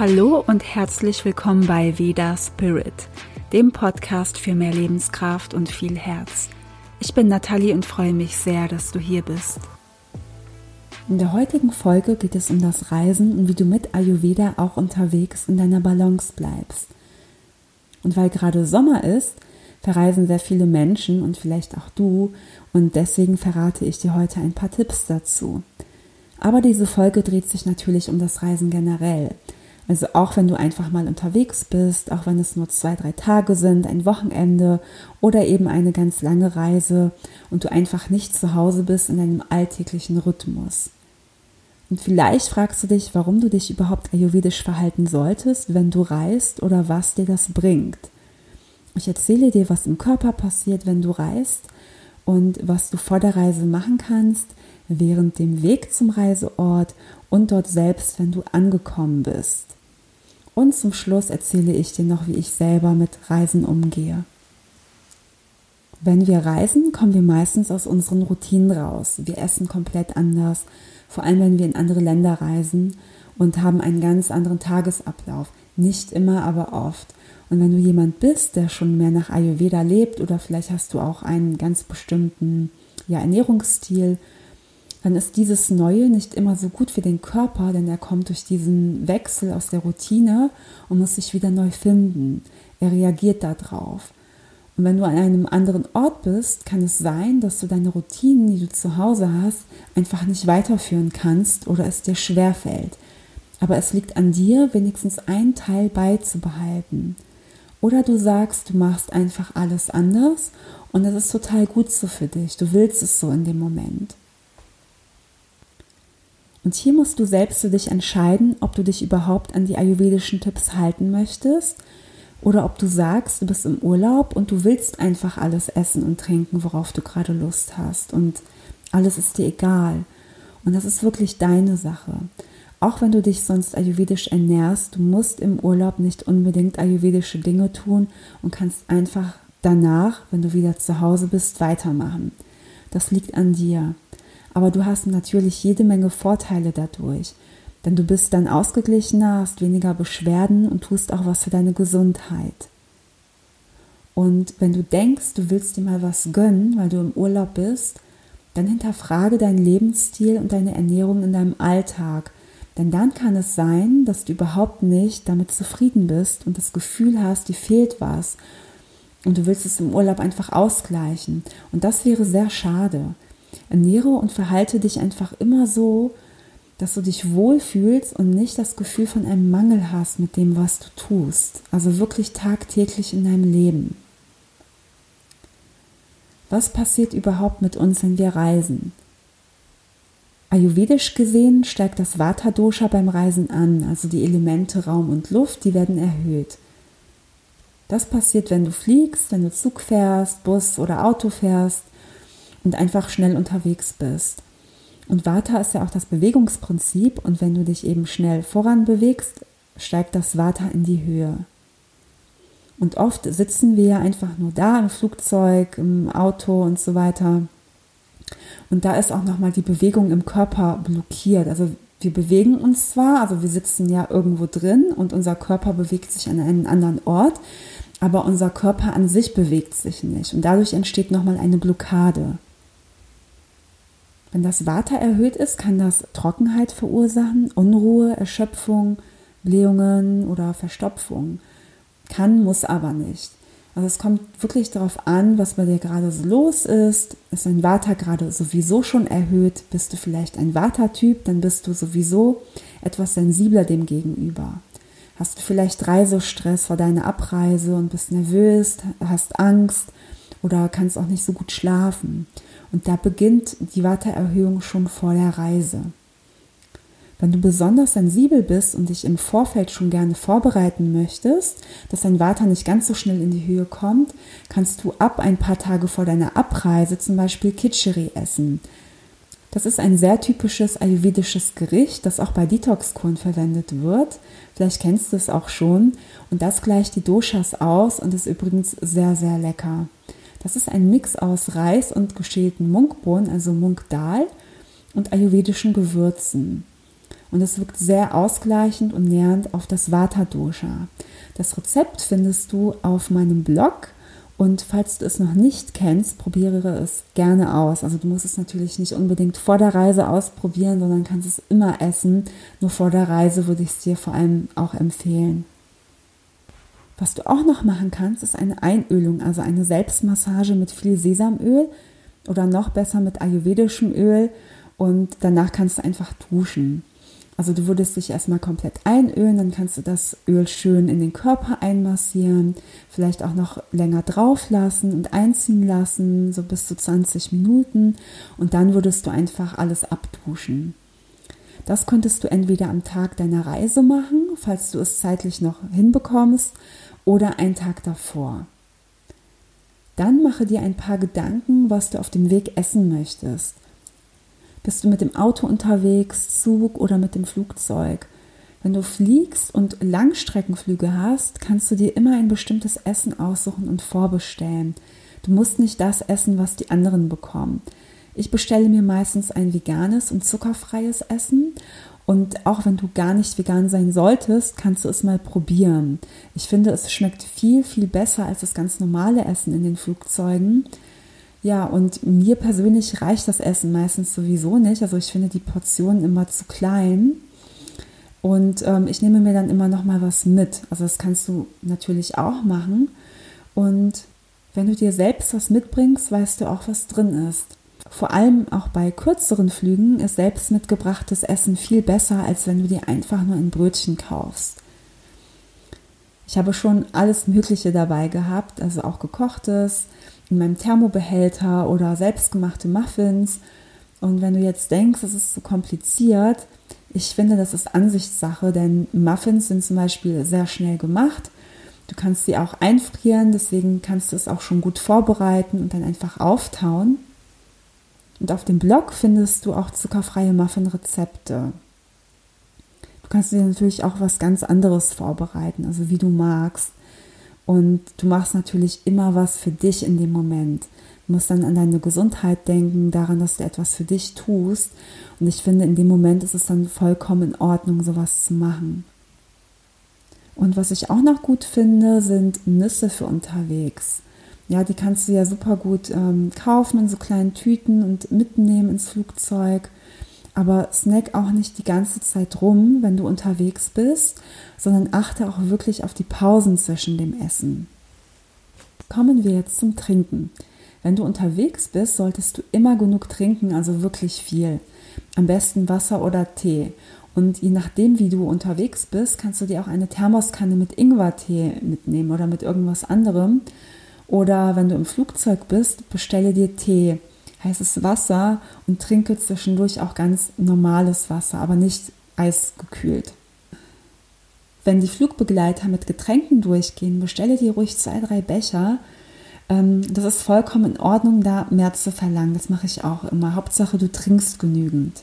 Hallo und herzlich willkommen bei Veda Spirit, dem Podcast für mehr Lebenskraft und viel Herz. Ich bin Nathalie und freue mich sehr, dass du hier bist. In der heutigen Folge geht es um das Reisen und wie du mit Ayurveda auch unterwegs in deiner Balance bleibst. Und weil gerade Sommer ist, verreisen sehr viele Menschen und vielleicht auch du und deswegen verrate ich dir heute ein paar Tipps dazu. Aber diese Folge dreht sich natürlich um das Reisen generell. Also auch wenn du einfach mal unterwegs bist, auch wenn es nur zwei, drei Tage sind, ein Wochenende oder eben eine ganz lange Reise und du einfach nicht zu Hause bist in deinem alltäglichen Rhythmus. Und vielleicht fragst du dich, warum du dich überhaupt ayurvedisch verhalten solltest, wenn du reist oder was dir das bringt. Ich erzähle dir, was im Körper passiert, wenn du reist und was du vor der Reise machen kannst, während dem Weg zum Reiseort und dort selbst, wenn du angekommen bist. Und zum Schluss erzähle ich dir noch, wie ich selber mit Reisen umgehe. Wenn wir reisen, kommen wir meistens aus unseren Routinen raus. Wir essen komplett anders, vor allem wenn wir in andere Länder reisen und haben einen ganz anderen Tagesablauf. Nicht immer, aber oft. Und wenn du jemand bist, der schon mehr nach Ayurveda lebt oder vielleicht hast du auch einen ganz bestimmten ja, Ernährungsstil, dann ist dieses Neue nicht immer so gut für den Körper, denn er kommt durch diesen Wechsel aus der Routine und muss sich wieder neu finden. Er reagiert darauf. Und wenn du an einem anderen Ort bist, kann es sein, dass du deine Routinen, die du zu Hause hast, einfach nicht weiterführen kannst oder es dir schwerfällt. Aber es liegt an dir, wenigstens einen Teil beizubehalten. Oder du sagst, du machst einfach alles anders und das ist total gut so für dich. Du willst es so in dem Moment. Und hier musst du selbst für dich entscheiden, ob du dich überhaupt an die ayurvedischen Tipps halten möchtest oder ob du sagst, du bist im Urlaub und du willst einfach alles essen und trinken, worauf du gerade Lust hast und alles ist dir egal. Und das ist wirklich deine Sache. Auch wenn du dich sonst ayurvedisch ernährst, du musst im Urlaub nicht unbedingt ayurvedische Dinge tun und kannst einfach danach, wenn du wieder zu Hause bist, weitermachen. Das liegt an dir. Aber du hast natürlich jede Menge Vorteile dadurch. Denn du bist dann ausgeglichener, hast weniger Beschwerden und tust auch was für deine Gesundheit. Und wenn du denkst, du willst dir mal was gönnen, weil du im Urlaub bist, dann hinterfrage deinen Lebensstil und deine Ernährung in deinem Alltag. Denn dann kann es sein, dass du überhaupt nicht damit zufrieden bist und das Gefühl hast, dir fehlt was. Und du willst es im Urlaub einfach ausgleichen. Und das wäre sehr schade. Ernähre und verhalte dich einfach immer so, dass du dich wohlfühlst und nicht das Gefühl von einem Mangel hast mit dem, was du tust. Also wirklich tagtäglich in deinem Leben. Was passiert überhaupt mit uns, wenn wir reisen? Ayurvedisch gesehen steigt das Vata-Dosha beim Reisen an, also die Elemente Raum und Luft, die werden erhöht. Das passiert, wenn du fliegst, wenn du Zug fährst, Bus oder Auto fährst und einfach schnell unterwegs bist. Und Vata ist ja auch das Bewegungsprinzip und wenn du dich eben schnell voran bewegst, steigt das Vata in die Höhe. Und oft sitzen wir einfach nur da im Flugzeug, im Auto und so weiter. Und da ist auch nochmal die Bewegung im Körper blockiert. Also wir bewegen uns zwar, also wir sitzen ja irgendwo drin und unser Körper bewegt sich an einen anderen Ort, aber unser Körper an sich bewegt sich nicht. Und dadurch entsteht nochmal eine Blockade. Wenn das Vata erhöht ist, kann das Trockenheit verursachen, Unruhe, Erschöpfung, Blähungen oder Verstopfung. Kann, muss aber nicht. Also es kommt wirklich darauf an, was bei dir gerade so los ist. Ist dein Vata gerade sowieso schon erhöht? Bist du vielleicht ein Vata-Typ? Dann bist du sowieso etwas sensibler dem gegenüber. Hast du vielleicht Reisestress vor deiner Abreise und bist nervös, hast Angst oder kannst auch nicht so gut schlafen? Und da beginnt die Watteerhöhung schon vor der Reise. Wenn du besonders sensibel bist und dich im Vorfeld schon gerne vorbereiten möchtest, dass dein Vata nicht ganz so schnell in die Höhe kommt, kannst du ab ein paar Tage vor deiner Abreise zum Beispiel Kitscheri essen. Das ist ein sehr typisches ayurvedisches Gericht, das auch bei Detox-Kuren verwendet wird. Vielleicht kennst du es auch schon. Und das gleicht die Doshas aus und ist übrigens sehr, sehr lecker. Das ist ein Mix aus Reis und geschälten Munkbohnen, also Munkdal, und ayurvedischen Gewürzen. und es wirkt sehr ausgleichend und nährend auf das Vata Dosha. Das Rezept findest du auf meinem Blog und falls du es noch nicht kennst, probiere es gerne aus. Also du musst es natürlich nicht unbedingt vor der Reise ausprobieren, sondern kannst es immer essen. Nur vor der Reise würde ich es dir vor allem auch empfehlen. Was du auch noch machen kannst, ist eine Einölung, also eine Selbstmassage mit viel Sesamöl oder noch besser mit ayurvedischem Öl und danach kannst du einfach duschen. Also du würdest dich erstmal komplett einölen, dann kannst du das Öl schön in den Körper einmassieren, vielleicht auch noch länger drauf lassen und einziehen lassen, so bis zu 20 Minuten und dann würdest du einfach alles abduschen. Das könntest du entweder am Tag deiner Reise machen, falls du es zeitlich noch hinbekommst, oder einen Tag davor. Dann mache dir ein paar Gedanken, was du auf dem Weg essen möchtest. Bist du mit dem Auto unterwegs, Zug oder mit dem Flugzeug? Wenn du fliegst und Langstreckenflüge hast, kannst du dir immer ein bestimmtes Essen aussuchen und vorbestellen. Du musst nicht das essen, was die anderen bekommen. Ich bestelle mir meistens ein veganes und zuckerfreies Essen und auch wenn du gar nicht vegan sein solltest, kannst du es mal probieren. Ich finde, es schmeckt viel, viel besser als das ganz normale Essen in den Flugzeugen. Ja, und mir persönlich reicht das Essen meistens sowieso nicht. Also ich finde die Portionen immer zu klein. Und ähm, ich nehme mir dann immer noch mal was mit. Also das kannst du natürlich auch machen. Und wenn du dir selbst was mitbringst, weißt du auch, was drin ist. Vor allem auch bei kürzeren Flügen ist selbst mitgebrachtes Essen viel besser, als wenn du dir einfach nur ein Brötchen kaufst. Ich habe schon alles Mögliche dabei gehabt, also auch gekochtes, in meinem Thermobehälter oder selbstgemachte Muffins. Und wenn du jetzt denkst, es ist so kompliziert, ich finde, das ist Ansichtssache, denn Muffins sind zum Beispiel sehr schnell gemacht. Du kannst sie auch einfrieren, deswegen kannst du es auch schon gut vorbereiten und dann einfach auftauen. Und auf dem Blog findest du auch zuckerfreie Muffin-Rezepte. Du kannst dir natürlich auch was ganz anderes vorbereiten, also wie du magst. Und du machst natürlich immer was für dich in dem Moment. Du musst dann an deine Gesundheit denken, daran, dass du etwas für dich tust. Und ich finde, in dem Moment ist es dann vollkommen in Ordnung, sowas zu machen. Und was ich auch noch gut finde, sind Nüsse für unterwegs. Ja, die kannst du ja super gut ähm, kaufen in so kleinen Tüten und mitnehmen ins Flugzeug aber snack auch nicht die ganze Zeit rum, wenn du unterwegs bist, sondern achte auch wirklich auf die Pausen zwischen dem Essen. Kommen wir jetzt zum Trinken. Wenn du unterwegs bist, solltest du immer genug trinken, also wirklich viel. Am besten Wasser oder Tee. Und je nachdem, wie du unterwegs bist, kannst du dir auch eine Thermoskanne mit Ingwertee mitnehmen oder mit irgendwas anderem. Oder wenn du im Flugzeug bist, bestelle dir Tee heißes Wasser und trinke zwischendurch auch ganz normales Wasser, aber nicht eisgekühlt. Wenn die Flugbegleiter mit Getränken durchgehen, bestelle dir ruhig zwei, drei Becher. Ähm, das ist vollkommen in Ordnung, da mehr zu verlangen. Das mache ich auch immer. Hauptsache, du trinkst genügend.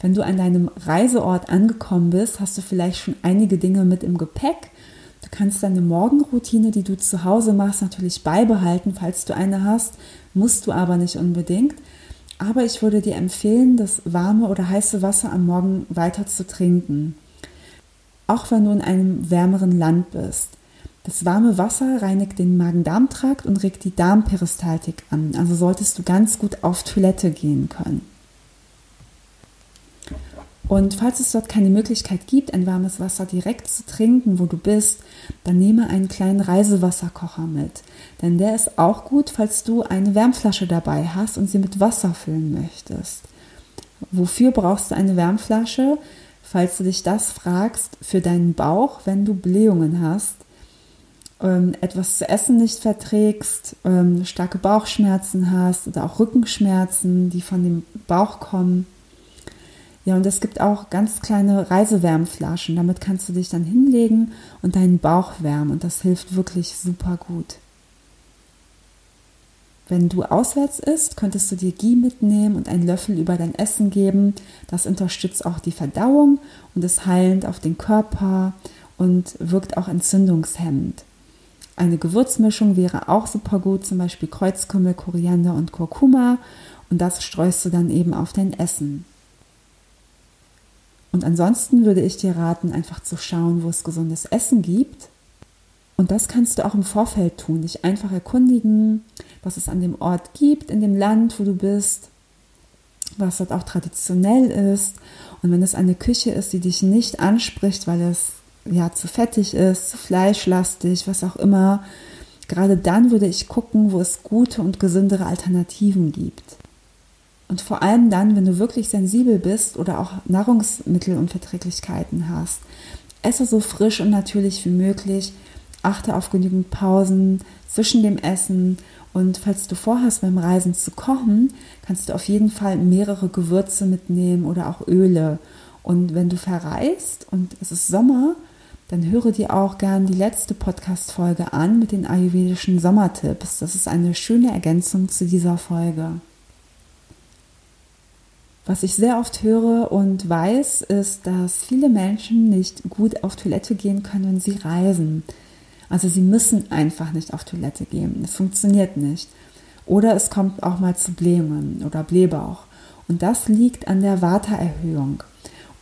Wenn du an deinem Reiseort angekommen bist, hast du vielleicht schon einige Dinge mit im Gepäck. Du kannst deine Morgenroutine, die du zu Hause machst, natürlich beibehalten, falls du eine hast musst du aber nicht unbedingt. Aber ich würde dir empfehlen, das warme oder heiße Wasser am Morgen weiter zu trinken. Auch wenn du in einem wärmeren Land bist. Das warme Wasser reinigt den Magen-Darm-Trakt und regt die Darmperistaltik an. Also solltest du ganz gut auf Toilette gehen können. Und falls es dort keine Möglichkeit gibt, ein warmes Wasser direkt zu trinken, wo du bist, dann nehme einen kleinen Reisewasserkocher mit. Denn der ist auch gut, falls du eine Wärmflasche dabei hast und sie mit Wasser füllen möchtest. Wofür brauchst du eine Wärmflasche? Falls du dich das fragst, für deinen Bauch, wenn du Blähungen hast, ähm, etwas zu essen nicht verträgst, ähm, starke Bauchschmerzen hast oder auch Rückenschmerzen, die von dem Bauch kommen ja, und es gibt auch ganz kleine Reisewärmflaschen. Damit kannst du dich dann hinlegen und deinen Bauch wärmen. Und das hilft wirklich super gut. Wenn du auswärts isst, könntest du dir Ghee mitnehmen und einen Löffel über dein Essen geben. Das unterstützt auch die Verdauung und ist heilend auf den Körper und wirkt auch entzündungshemmend. Eine Gewürzmischung wäre auch super gut, zum Beispiel Kreuzkümmel, Koriander und Kurkuma. Und das streust du dann eben auf dein Essen. Und ansonsten würde ich dir raten, einfach zu schauen, wo es gesundes Essen gibt. Und das kannst du auch im Vorfeld tun, dich einfach erkundigen, was es an dem Ort gibt, in dem Land, wo du bist, was dort auch traditionell ist. Und wenn es eine Küche ist, die dich nicht anspricht, weil es ja zu fettig ist, zu fleischlastig, was auch immer, gerade dann würde ich gucken, wo es gute und gesündere Alternativen gibt. Und vor allem dann, wenn du wirklich sensibel bist oder auch Nahrungsmittelunverträglichkeiten hast, esse so frisch und natürlich wie möglich, achte auf genügend Pausen zwischen dem Essen und falls du vorhast, beim Reisen zu kochen, kannst du auf jeden Fall mehrere Gewürze mitnehmen oder auch Öle. Und wenn du verreist und es ist Sommer, dann höre dir auch gern die letzte Podcast-Folge an mit den ayurvedischen Sommertipps. Das ist eine schöne Ergänzung zu dieser Folge. Was ich sehr oft höre und weiß, ist, dass viele Menschen nicht gut auf Toilette gehen können, wenn sie reisen. Also sie müssen einfach nicht auf Toilette gehen. Es funktioniert nicht. Oder es kommt auch mal zu Blähungen oder Blähbauch. Und das liegt an der Watererhöhung.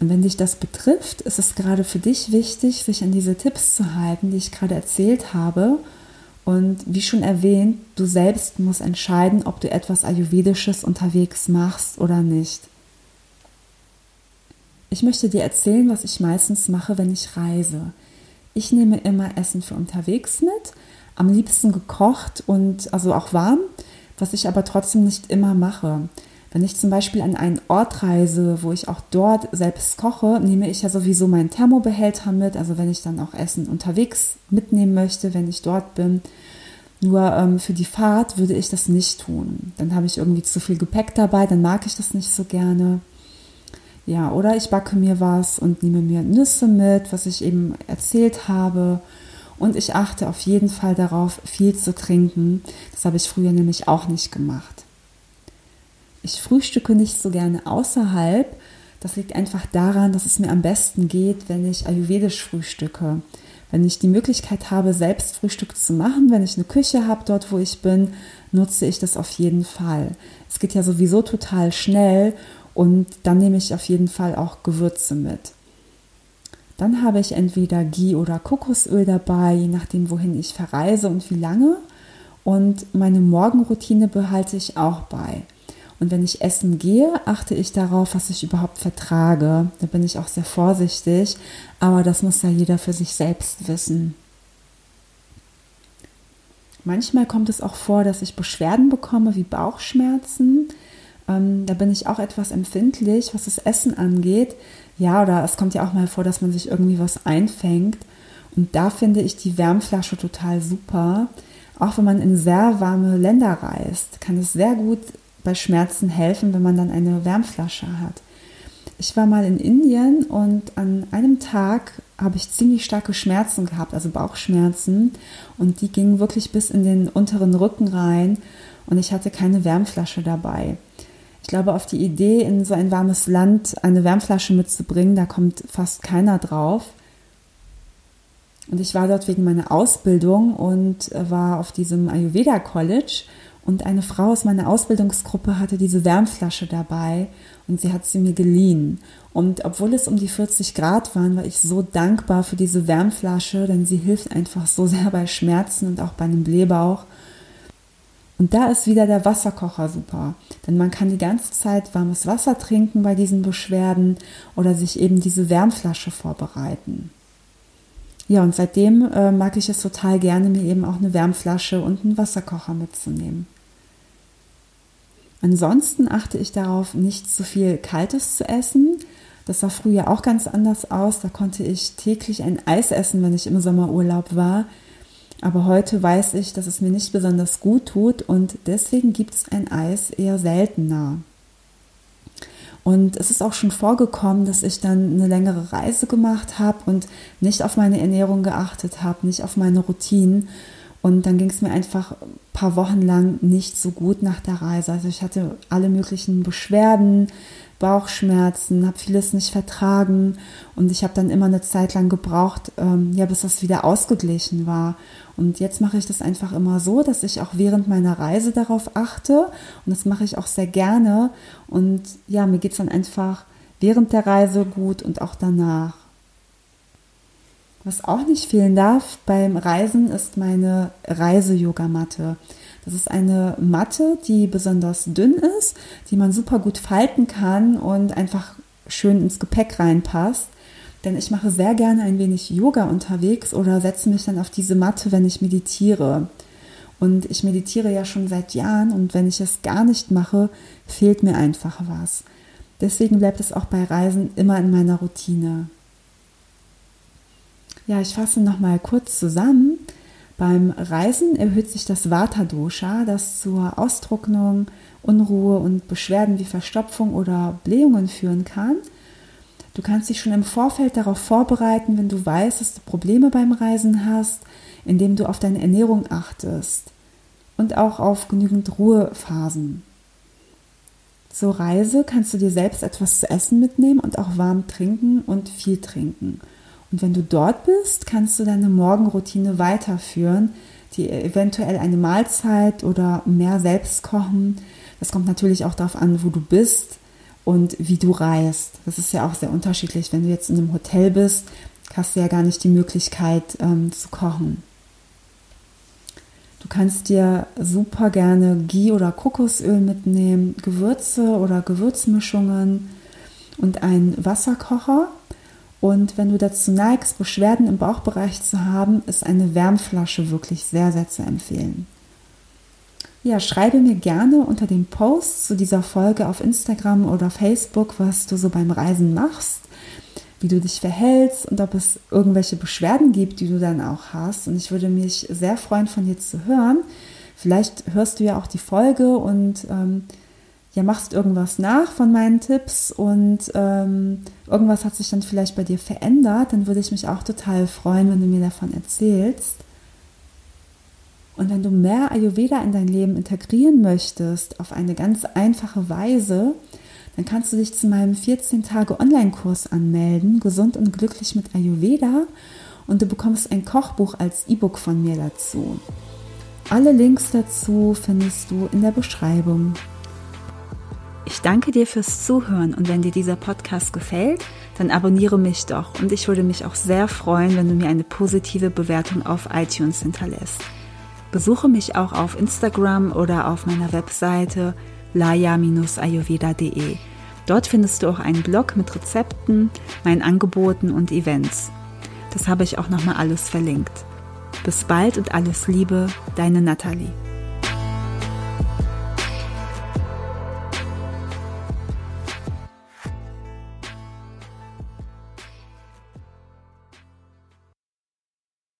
Und wenn dich das betrifft, ist es gerade für dich wichtig, sich an diese Tipps zu halten, die ich gerade erzählt habe. Und wie schon erwähnt, du selbst musst entscheiden, ob du etwas Ayurvedisches unterwegs machst oder nicht. Ich möchte dir erzählen, was ich meistens mache, wenn ich reise. Ich nehme immer Essen für unterwegs mit, am liebsten gekocht und also auch warm, was ich aber trotzdem nicht immer mache. Wenn ich zum Beispiel an einen Ort reise, wo ich auch dort selbst koche, nehme ich ja sowieso meinen Thermobehälter mit. Also wenn ich dann auch Essen unterwegs mitnehmen möchte, wenn ich dort bin. Nur ähm, für die Fahrt würde ich das nicht tun. Dann habe ich irgendwie zu viel Gepäck dabei, dann mag ich das nicht so gerne. Ja, oder ich backe mir was und nehme mir Nüsse mit, was ich eben erzählt habe. Und ich achte auf jeden Fall darauf, viel zu trinken. Das habe ich früher nämlich auch nicht gemacht. Ich frühstücke nicht so gerne außerhalb. Das liegt einfach daran, dass es mir am besten geht, wenn ich ayurvedisch frühstücke. Wenn ich die Möglichkeit habe, selbst Frühstück zu machen, wenn ich eine Küche habe dort, wo ich bin, nutze ich das auf jeden Fall. Es geht ja sowieso total schnell und dann nehme ich auf jeden Fall auch Gewürze mit. Dann habe ich entweder Ghee oder Kokosöl dabei, je nachdem, wohin ich verreise und wie lange. Und meine Morgenroutine behalte ich auch bei. Und wenn ich essen gehe, achte ich darauf, was ich überhaupt vertrage. Da bin ich auch sehr vorsichtig, aber das muss ja jeder für sich selbst wissen. Manchmal kommt es auch vor, dass ich Beschwerden bekomme wie Bauchschmerzen. Ähm, da bin ich auch etwas empfindlich, was das Essen angeht. Ja, oder es kommt ja auch mal vor, dass man sich irgendwie was einfängt. Und da finde ich die Wärmflasche total super. Auch wenn man in sehr warme Länder reist, kann es sehr gut bei Schmerzen helfen, wenn man dann eine Wärmflasche hat. Ich war mal in Indien und an einem Tag habe ich ziemlich starke Schmerzen gehabt, also Bauchschmerzen. Und die gingen wirklich bis in den unteren Rücken rein. Und ich hatte keine Wärmflasche dabei. Ich glaube, auf die Idee, in so ein warmes Land eine Wärmflasche mitzubringen, da kommt fast keiner drauf. Und ich war dort wegen meiner Ausbildung und war auf diesem Ayurveda College und eine Frau aus meiner Ausbildungsgruppe hatte diese Wärmflasche dabei und sie hat sie mir geliehen. Und obwohl es um die 40 Grad waren, war ich so dankbar für diese Wärmflasche, denn sie hilft einfach so sehr bei Schmerzen und auch bei einem Blähbauch. Und da ist wieder der Wasserkocher super, denn man kann die ganze Zeit warmes Wasser trinken bei diesen Beschwerden oder sich eben diese Wärmflasche vorbereiten. Ja, und seitdem äh, mag ich es total gerne, mir eben auch eine Wärmflasche und einen Wasserkocher mitzunehmen. Ansonsten achte ich darauf, nicht zu viel Kaltes zu essen. Das sah früher auch ganz anders aus. Da konnte ich täglich ein Eis essen, wenn ich im Sommerurlaub war. Aber heute weiß ich, dass es mir nicht besonders gut tut und deswegen gibt es ein Eis eher seltener. Und es ist auch schon vorgekommen, dass ich dann eine längere Reise gemacht habe und nicht auf meine Ernährung geachtet habe, nicht auf meine Routinen. Und dann ging es mir einfach ein paar Wochen lang nicht so gut nach der Reise. Also ich hatte alle möglichen Beschwerden, Bauchschmerzen, habe vieles nicht vertragen und ich habe dann immer eine Zeit lang gebraucht, ähm, ja, bis das wieder ausgeglichen war. Und jetzt mache ich das einfach immer so, dass ich auch während meiner Reise darauf achte und das mache ich auch sehr gerne. Und ja, mir geht es dann einfach während der Reise gut und auch danach. Was auch nicht fehlen darf beim Reisen ist meine Reise-Yogamatte. Das ist eine Matte, die besonders dünn ist, die man super gut falten kann und einfach schön ins Gepäck reinpasst. Denn ich mache sehr gerne ein wenig Yoga unterwegs oder setze mich dann auf diese Matte, wenn ich meditiere. Und ich meditiere ja schon seit Jahren und wenn ich es gar nicht mache, fehlt mir einfach was. Deswegen bleibt es auch bei Reisen immer in meiner Routine. Ja, ich fasse nochmal kurz zusammen. Beim Reisen erhöht sich das Vata-Dosha, das zur Austrocknung, Unruhe und Beschwerden wie Verstopfung oder Blähungen führen kann. Du kannst dich schon im Vorfeld darauf vorbereiten, wenn du weißt, dass du Probleme beim Reisen hast, indem du auf deine Ernährung achtest und auch auf genügend Ruhephasen. Zur Reise kannst du dir selbst etwas zu essen mitnehmen und auch warm trinken und viel trinken. Und wenn du dort bist, kannst du deine Morgenroutine weiterführen, die eventuell eine Mahlzeit oder mehr selbst kochen. Das kommt natürlich auch darauf an, wo du bist und wie du reist. Das ist ja auch sehr unterschiedlich. Wenn du jetzt in einem Hotel bist, hast du ja gar nicht die Möglichkeit ähm, zu kochen. Du kannst dir super gerne Ghee oder Kokosöl mitnehmen, Gewürze oder Gewürzmischungen und einen Wasserkocher. Und wenn du dazu neigst, Beschwerden im Bauchbereich zu haben, ist eine Wärmflasche wirklich sehr, sehr zu empfehlen. Ja, schreibe mir gerne unter dem Post zu dieser Folge auf Instagram oder Facebook, was du so beim Reisen machst, wie du dich verhältst und ob es irgendwelche Beschwerden gibt, die du dann auch hast. Und ich würde mich sehr freuen, von dir zu hören. Vielleicht hörst du ja auch die Folge und ähm, ja, machst irgendwas nach von meinen Tipps und ähm, irgendwas hat sich dann vielleicht bei dir verändert, dann würde ich mich auch total freuen, wenn du mir davon erzählst. Und wenn du mehr Ayurveda in dein Leben integrieren möchtest, auf eine ganz einfache Weise, dann kannst du dich zu meinem 14-Tage-Online-Kurs anmelden, gesund und glücklich mit Ayurveda, und du bekommst ein Kochbuch als E-Book von mir dazu. Alle Links dazu findest du in der Beschreibung. Ich danke dir fürs Zuhören und wenn dir dieser Podcast gefällt, dann abonniere mich doch und ich würde mich auch sehr freuen, wenn du mir eine positive Bewertung auf iTunes hinterlässt. Besuche mich auch auf Instagram oder auf meiner Webseite laya-ayurveda.de. Dort findest du auch einen Blog mit Rezepten, meinen Angeboten und Events. Das habe ich auch nochmal alles verlinkt. Bis bald und alles Liebe, deine Nathalie.